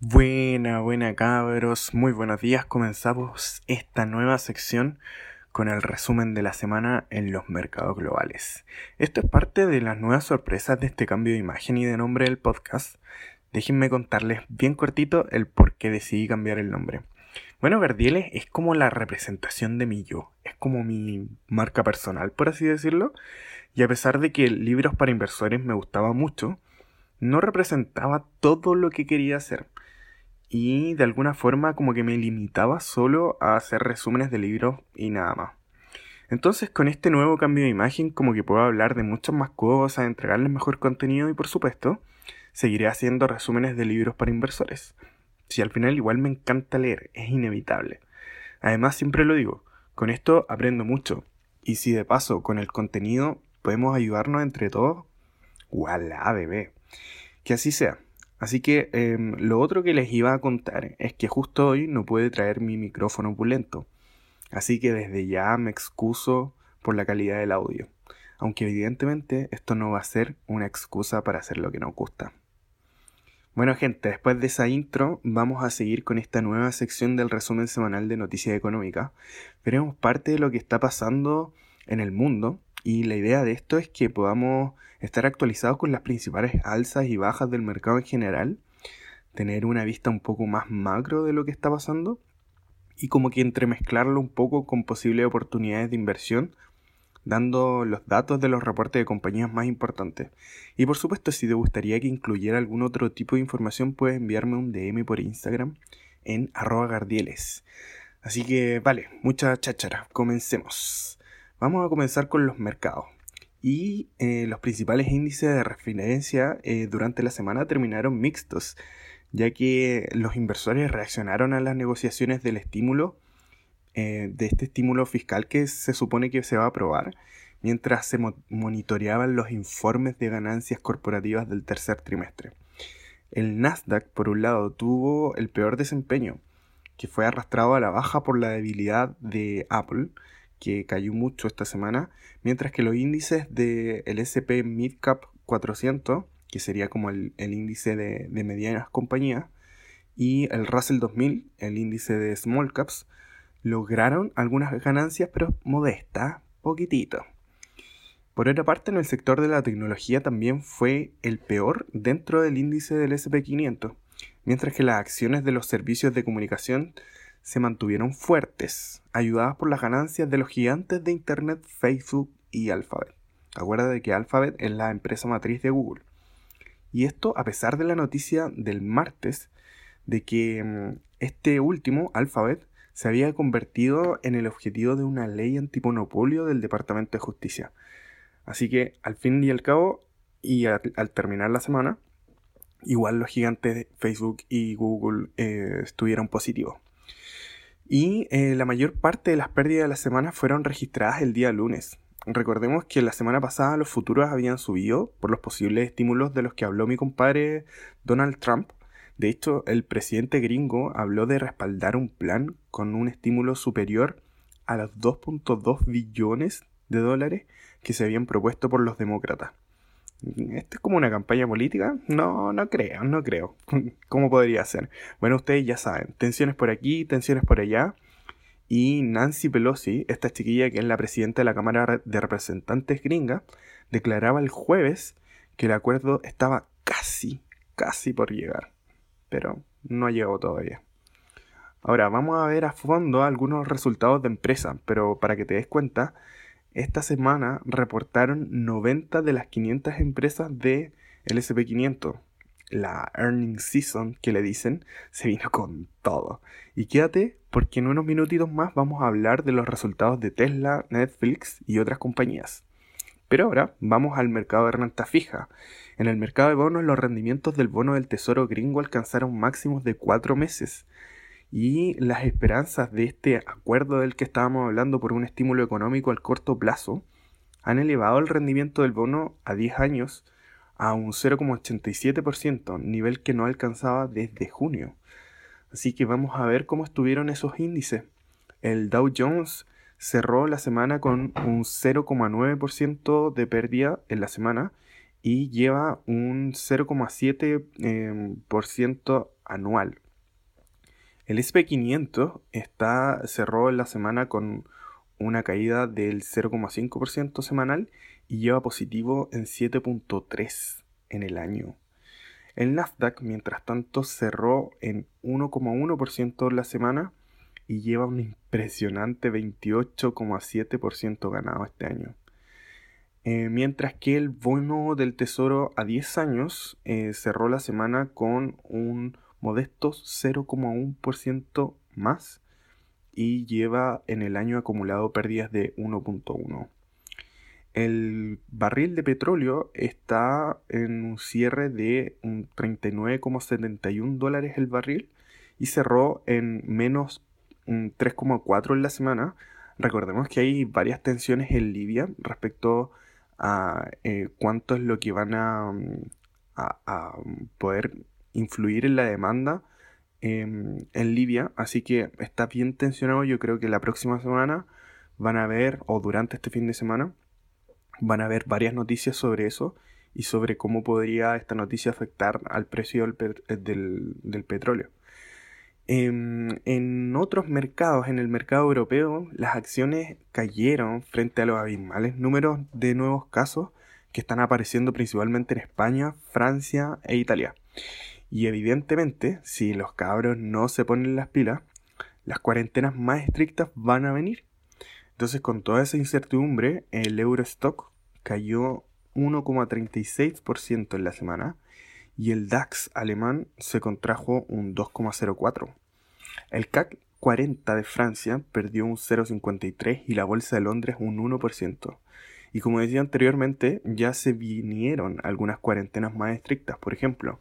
Buena, buena cabros, muy buenos días. Comenzamos esta nueva sección con el resumen de la semana en los mercados globales. Esto es parte de las nuevas sorpresas de este cambio de imagen y de nombre del podcast. Déjenme contarles bien cortito el por qué decidí cambiar el nombre. Bueno, Gardieles es como la representación de mi yo, es como mi marca personal, por así decirlo. Y a pesar de que libros para inversores me gustaba mucho, no representaba todo lo que quería hacer y de alguna forma como que me limitaba solo a hacer resúmenes de libros y nada más. Entonces con este nuevo cambio de imagen como que puedo hablar de muchas más cosas, entregarles mejor contenido y por supuesto seguiré haciendo resúmenes de libros para inversores. Si al final igual me encanta leer, es inevitable. Además siempre lo digo, con esto aprendo mucho y si de paso con el contenido podemos ayudarnos entre todos, ¡wala, bebé! Que así sea. Así que em, lo otro que les iba a contar es que justo hoy no puede traer mi micrófono opulento. Así que desde ya me excuso por la calidad del audio. Aunque evidentemente esto no va a ser una excusa para hacer lo que nos gusta. Bueno gente, después de esa intro vamos a seguir con esta nueva sección del resumen semanal de noticias económicas. Veremos parte de lo que está pasando en el mundo y la idea de esto es que podamos estar actualizados con las principales alzas y bajas del mercado en general, tener una vista un poco más macro de lo que está pasando y como que entremezclarlo un poco con posibles oportunidades de inversión, dando los datos de los reportes de compañías más importantes. Y por supuesto, si te gustaría que incluyera algún otro tipo de información, puedes enviarme un DM por Instagram en arroba gardieles. Así que vale, mucha cháchara, comencemos. Vamos a comenzar con los mercados y eh, los principales índices de referencia eh, durante la semana terminaron mixtos, ya que los inversores reaccionaron a las negociaciones del estímulo, eh, de este estímulo fiscal que se supone que se va a aprobar, mientras se monitoreaban los informes de ganancias corporativas del tercer trimestre. El Nasdaq, por un lado, tuvo el peor desempeño, que fue arrastrado a la baja por la debilidad de Apple, que cayó mucho esta semana, mientras que los índices del SP Midcap 400, que sería como el, índice de, medianas compañías, y el Russell 2000, el índice de Small Caps, lograron algunas ganancias, pero modestas, poquitito. Por otra parte, en el sector de la tecnología también fue el peor dentro del índice del SP500, mientras que las acciones de los servicios de comunicación se mantuvieron fuertes, ayudadas por las ganancias de los gigantes de Internet Facebook y Alphabet. Acuérdate que Alphabet es la empresa matriz de Google. Y esto a pesar de la noticia del martes de que mm, este último, Alphabet, se había convertido en el objetivo de una ley antimonopolio del Departamento de Justicia. Así que al fin y al cabo, y al, terminar la semana, igual los gigantes de Facebook y Google eh, estuvieron positivos. Y eh, la mayor parte de las pérdidas de la semana fueron registradas el día lunes. Recordemos que la semana pasada los futuros habían subido por los posibles estímulos de los que habló mi compadre Donald Trump. De hecho, el presidente gringo habló de respaldar un plan con un estímulo superior a los 2.2 billones de dólares que se habían propuesto por los demócratas. ¿Esto es como una campaña política? No, no creo, no creo. ¿Cómo podría ser? Bueno, ustedes ya saben, tensiones por aquí, tensiones por allá. Y Nancy Pelosi, esta chiquilla que es la presidenta de la Cámara de Representantes gringa, declaraba el jueves que el acuerdo estaba casi, casi por llegar. Pero no llegó todavía. Ahora, vamos a ver a fondo algunos resultados de empresa, pero para que te des cuenta, esta semana reportaron 90 de las 500 empresas de el SP500. La earning season que le dicen se vino con todo. Y quédate porque en unos minutitos más vamos a hablar de los resultados de Tesla, Netflix y otras compañías. Pero ahora vamos al mercado de renta fija. En el mercado de bonos los rendimientos del bono del tesoro gringo alcanzaron máximos de 4 meses y las esperanzas de este acuerdo del que estábamos hablando por un estímulo económico al corto plazo han elevado el rendimiento del bono a 10 años a un 0,87%, nivel que no alcanzaba desde junio. Así que vamos a ver cómo estuvieron esos índices. El Dow Jones cerró la semana con un 0,9% de pérdida en la semana y lleva un 0,7% anual. El SP500 está, cerró la semana con una caída del 0,5% semanal y lleva positivo en 7.3 en el año. El Nasdaq, mientras tanto, cerró en 1,1% la semana y lleva un impresionante 28,7% ganado este año. Eh, mientras que el bono del tesoro a 10 años eh, cerró la semana con un modesto 0,1% más y lleva en el año acumulado pérdidas de 1.1. El barril de petróleo está en un cierre de 39,71 dólares el barril y cerró en menos 3,4 en la semana. Recordemos que hay varias tensiones en Libia respecto a eh, cuánto es lo que van a, a, poder influir en la demanda em, en Libia. Así que está bien tensionado. Yo creo que la próxima semana van a ver, o durante este fin de semana, van a haber varias noticias sobre eso y sobre cómo podría esta noticia afectar al precio del, del petróleo. Em, en otros mercados, en el mercado europeo, las acciones cayeron frente a los abismales números de nuevos casos que están apareciendo principalmente en España, Francia e Italia. Y evidentemente, si los cabros no se ponen las pilas, las cuarentenas más estrictas van a venir. Entonces, con toda esa incertidumbre, el Eurostock cayó 1,36% en la semana y el DAX alemán se contrajo un 2,04. El CAC 40 de Francia perdió un 0,53 y la Bolsa de Londres un 1%. Y como decía anteriormente, ya se vinieron algunas cuarentenas más estrictas. Por ejemplo,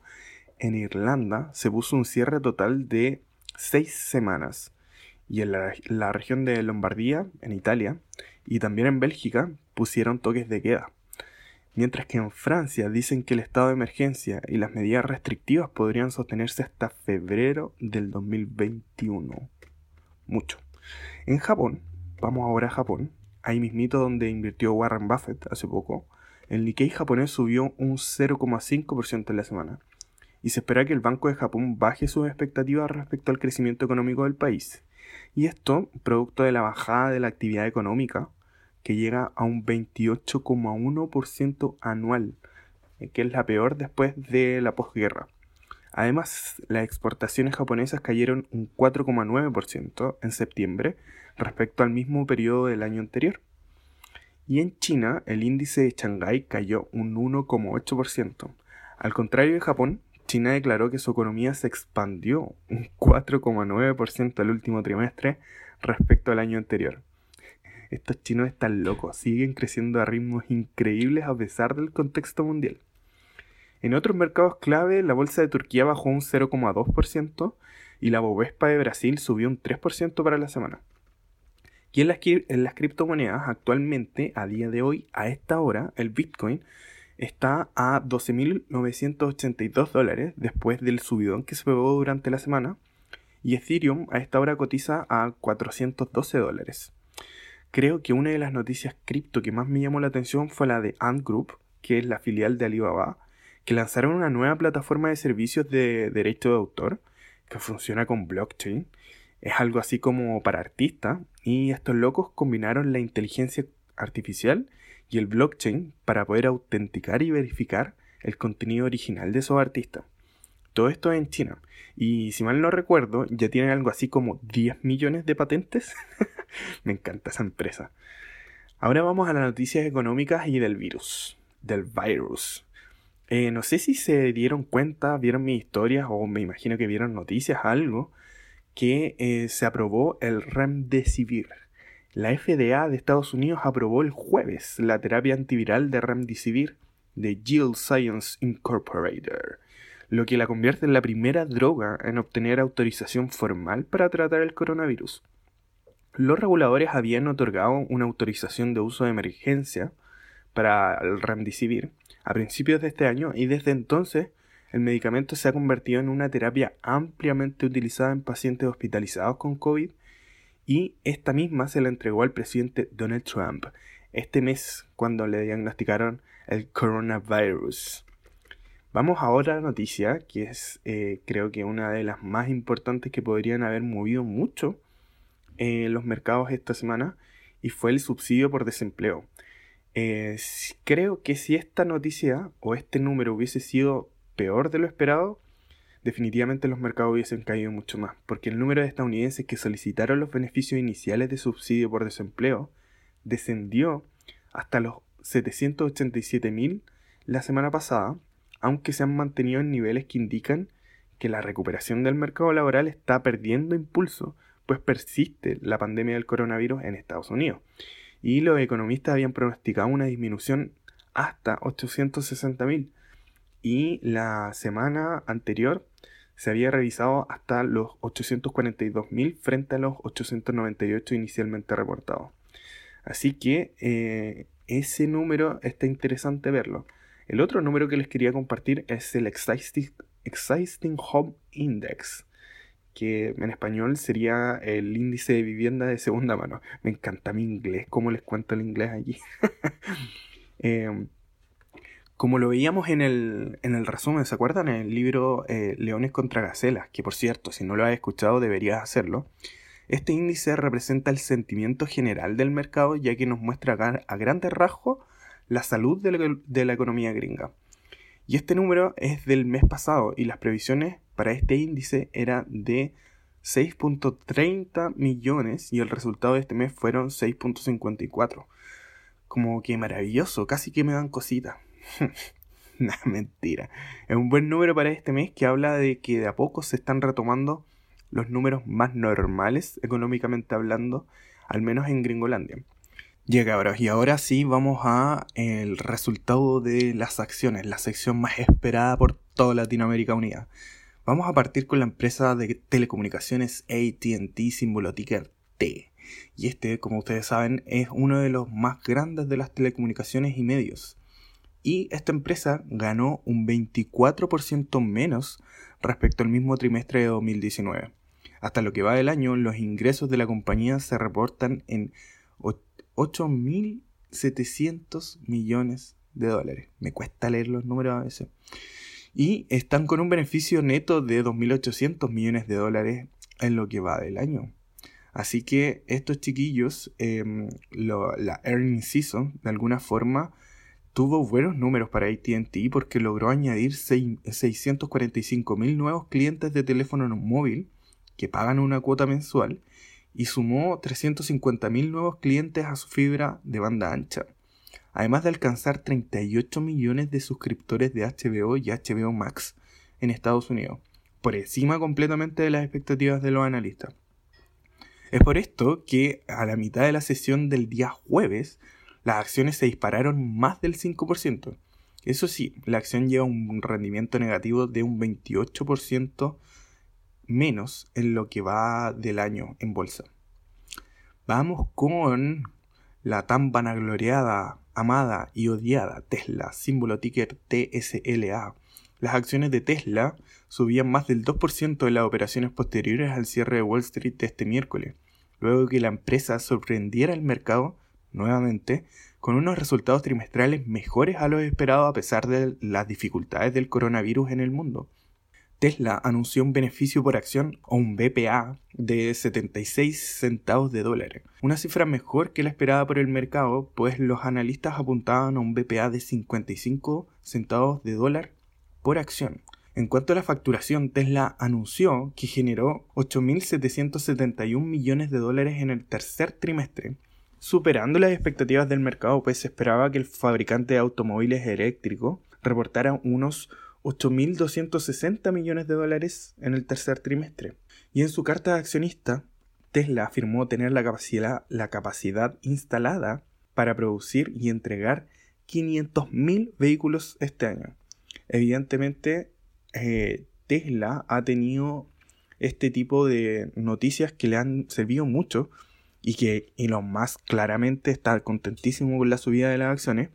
en Irlanda se puso un cierre total de 6 semanas. Y en la, la región de Lombardía, en Italia, y también en Bélgica, pusieron toques de queda mientras que en Francia dicen que el estado de emergencia y las medidas restrictivas podrían sostenerse hasta febrero del 2021. Mucho. En Japón, vamos ahora a Japón, ahí mismito donde invirtió Warren Buffett hace poco, el Nikkei japonés subió un 0,5% en la semana, y se espera que el Banco de Japón baje sus expectativas respecto al crecimiento económico del país. Y esto, producto de la bajada de la actividad económica, que llega a un 28,1% anual, eh, que es la peor después de la posguerra. Además, las exportaciones japonesas cayeron un 4,9% en septiembre respecto al mismo periodo del año anterior. Y en China, el índice de Shanghái cayó un 1,8%. Al contrario de Japón, China declaró que su economía se expandió un 4,9% el último trimestre respecto al año anterior. Estos chinos están locos, siguen creciendo a ritmos increíbles a pesar del contexto mundial. En otros mercados clave, la bolsa de Turquía bajó un 0,2% y la Bovespa de Brasil subió un 3% para la semana. Y en las, en las criptomonedas, actualmente, a día de hoy, a esta hora, el Bitcoin está a 12.982 dólares después del subidón que se pegó durante la semana. Y Ethereum a esta hora cotiza a 412 dólares. Creo que una de las noticias cripto que más me llamó la atención fue la de Ant Group, que es la filial de Alibaba, que lanzaron una nueva plataforma de servicios de derecho de autor que funciona con blockchain. Es algo así como para artistas y estos locos combinaron la inteligencia artificial y el blockchain para poder autenticar y verificar el contenido original de esos artistas. Todo esto en China. Y si mal no recuerdo, ya tienen algo así como 10 millones de patentes. Me encanta esa empresa. Ahora vamos a las noticias económicas y del virus. Del virus. Eh, no sé si se dieron cuenta, vieron mi historia o me imagino que vieron noticias, algo, que eh, se aprobó el Remdesivir. La FDA de Estados Unidos aprobó el jueves la terapia antiviral de Remdesivir de Gill Science Incorporated lo que la convierte en la primera droga en obtener autorización formal para tratar el coronavirus. Los reguladores habían otorgado una autorización de uso de emergencia para el Remdesivir a principios de este año y desde entonces el medicamento se ha convertido en una terapia ampliamente utilizada en pacientes hospitalizados con COVID y esta misma se la entregó al presidente Donald Trump este mes cuando le diagnosticaron el coronavirus. Vamos a otra noticia que es eh, creo que una de las más importantes que podrían haber movido mucho en los mercados esta semana y fue el subsidio por desempleo. Eh, creo que si esta noticia o este número hubiese sido peor de lo esperado, definitivamente los mercados hubiesen caído mucho más, porque el número de estadounidenses que solicitaron los beneficios iniciales de subsidio por desempleo descendió hasta los 787.000 la semana pasada, aunque se han mantenido en niveles que indican que la recuperación del mercado laboral está perdiendo impulso, pues persiste la pandemia del coronavirus en Estados Unidos. Y los economistas habían pronosticado una disminución hasta 860.000. Y la semana anterior se había revisado hasta los 842.000 frente a los 898 inicialmente reportados. Así que eh, ese número está interesante verlo. El otro número que les quería compartir es el Existing, Home Index, que en español sería el índice de vivienda de segunda mano. Me encanta mi inglés, cómo les cuento el inglés allí. Em, como lo veíamos en el, en el resumen, ¿se acuerdan? En el libro eh, Leones contra Gacelas, que por cierto, si no lo has escuchado deberías hacerlo. Este índice representa el sentimiento general del mercado ya que nos muestra a grandes rasgos la salud de la, economía gringa. Y este número es del mes pasado y las previsiones para este índice eran de 6.30 millones y el resultado de este mes fueron 6.54. Como que maravilloso, casi que me dan cositas. Nah, mentira. Es un buen número para este mes que habla de que de a poco se están retomando los números más normales económicamente hablando, al menos en Gringolandia. Llega ahora y ahora sí vamos a el resultado de las acciones, la sección más esperada por toda Latinoamérica Unida. Vamos a partir con la empresa de telecomunicaciones ATT símbolo ticker T. Y este, como ustedes saben, es uno de los más grandes de las telecomunicaciones y medios y esta empresa ganó un 24% menos respecto al mismo trimestre de 2019. Hasta lo que va del año, los ingresos de la compañía se reportan en 8.700 millones de dólares. Me cuesta leer los números a veces. Y están con un beneficio neto de 2.800 millones de dólares en lo que va del año. Así que estos chiquillos, em, la earning season, de alguna forma, tuvo buenos números para ATT porque logró añadir 645.000 nuevos clientes de teléfono móvil que pagan una cuota mensual y sumó 350.000 nuevos clientes a su fibra de banda ancha, además de alcanzar 38 millones de suscriptores de HBO y HBO Max en Estados Unidos, por encima completamente de las expectativas de los analistas. Es por esto que a la mitad de la sesión del día jueves las acciones se dispararon más del 5%. Eso sí, la acción lleva un rendimiento negativo de un 28% menos en lo que va del año en bolsa. Vamos con la tan vanagloriada, amada y odiada Tesla, símbolo ticker TSLA. Las acciones de Tesla subían más del 2% en las operaciones posteriores al cierre de Wall Street este miércoles, luego que la empresa sorprendiera el mercado nuevamente, con unos resultados trimestrales mejores a los esperados a pesar de las dificultades del coronavirus en el mundo. Tesla anunció un beneficio por acción o un BPA de 76 centavos de dólar, una cifra mejor que la esperada por el mercado, pues los analistas apuntaban a un BPA de 55 centavos de dólar por acción. En cuanto a la facturación, Tesla anunció que generó 8.771 millones de dólares en el tercer trimestre, superando las expectativas del mercado, pues se esperaba que el fabricante de automóviles eléctricos reportara unos 8.260 millones de dólares en el tercer trimestre. Y en su carta de accionista, Tesla afirmó tener la capacidad, la capacidad instalada para producir y entregar 500.000 vehículos este año. Evidentemente, eh, Tesla ha tenido este tipo de noticias que le han servido mucho y que Elon Musk claramente está contentísimo con la subida de las acciones,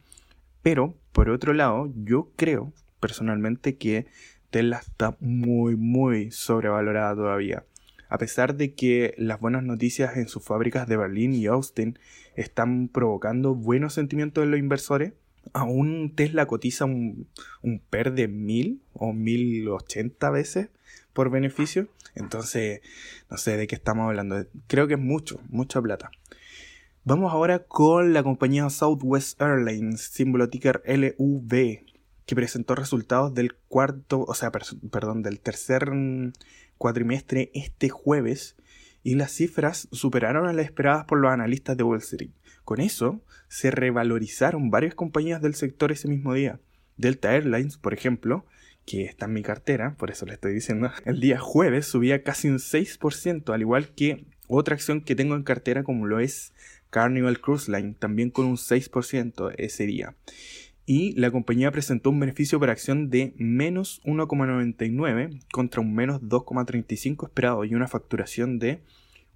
pero por otro lado yo creo personalmente que Tesla está muy muy sobrevalorada todavía. A pesar de que las buenas noticias en sus fábricas de Berlín y Austin están provocando buenos sentimientos en los inversores, Aún Tesla cotiza un, un PER de 1000 o 1080 veces por beneficio. Entonces, no sé de qué estamos hablando. Creo que es mucho, mucha plata. Vamos ahora con la compañía Southwest Airlines, símbolo ticker LUV, que presentó resultados del cuarto, o sea, perdón, del tercer cuatrimestre este jueves y las cifras superaron a las esperadas por los analistas de Wall Street. Con eso, se revalorizaron varias compañías del sector ese mismo día. Delta Airlines, por ejemplo, que está en mi cartera, por eso le estoy diciendo, el día jueves subía casi un 6%, al igual que otra acción que tengo en cartera como lo es Carnival Cruise Line, también con un 6% ese día. Y la compañía presentó un beneficio por acción de menos 1,99 contra un menos 2,35 esperado y una facturación de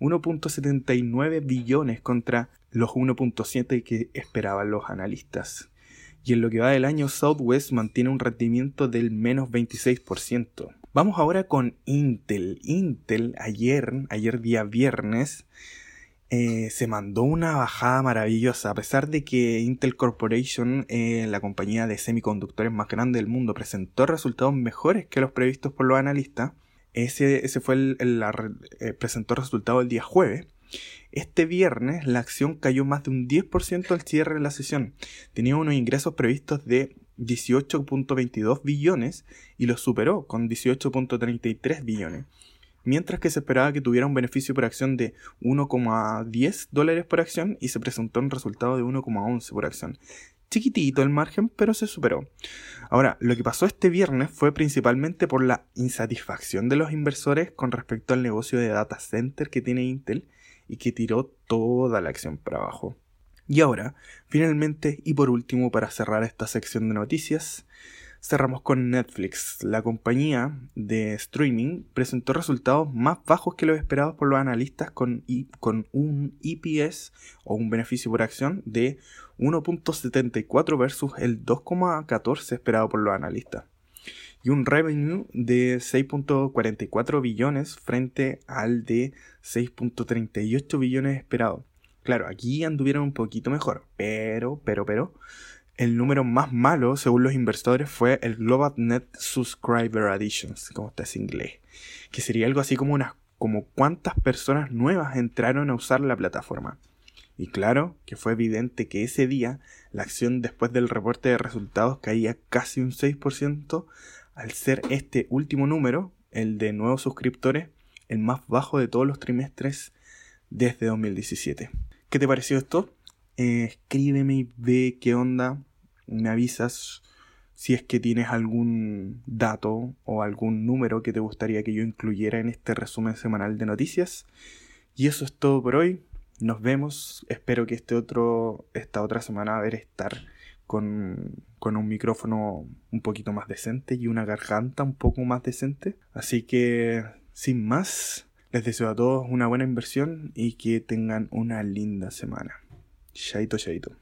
1.79 billones contra los 1.7 que esperaban los analistas. Y en lo que va del año, Southwest mantiene un rendimiento del menos 26%. Vamos ahora con Intel. Intel ayer, ayer día viernes, eh, se mandó una bajada maravillosa. A pesar de que Intel Corporation, eh, la compañía de semiconductores más grande del mundo, presentó resultados mejores que los previstos por los analistas, ese, ese fue el, el, eh, presentó resultado el día jueves. Este viernes la acción cayó más de un 10% al cierre de la sesión. Tenía unos ingresos previstos de 18.22 billones y los superó con 18.33 billones. Mientras que se esperaba que tuviera un beneficio por acción de 1,10 dólares por acción y se presentó un resultado de 1,11 por acción chiquitito el margen, pero se superó. Ahora, lo que pasó este viernes fue principalmente por la insatisfacción de los inversores con respecto al negocio de data center que tiene Intel y que tiró toda la acción para abajo. Y ahora, finalmente y por último, para cerrar esta sección de noticias, Cerramos con Netflix. La compañía de streaming presentó resultados más bajos que los esperados por los analistas con, un EPS o un beneficio por acción de 1.74 versus el 2.14 esperado por los analistas. Y un revenue de 6.44 billones frente al de 6.38 billones esperado. Claro, aquí anduvieron un poquito mejor, pero, pero, pero, el número más malo, según los inversores, fue el Global Net Subscriber Additions, como está en inglés, que sería algo así como unas como cuántas personas nuevas entraron a usar la plataforma. Y claro que fue evidente que ese día la acción después del reporte de resultados caía casi un 6% al ser este último número, el de nuevos suscriptores, el más bajo de todos los trimestres desde 2017. ¿Qué te pareció esto? Eh, escríbeme y ve qué onda. Me avisas si es que tienes algún dato o algún número que te gustaría que yo incluyera en este resumen semanal de noticias. Y eso es todo por hoy. Nos vemos. Espero que este otro, esta otra semana a ver estar con, con un micrófono un poquito más decente y una garganta un poco más decente. Así que, sin más, les deseo a todos una buena inversión y que tengan una linda semana. Chaito, chaito.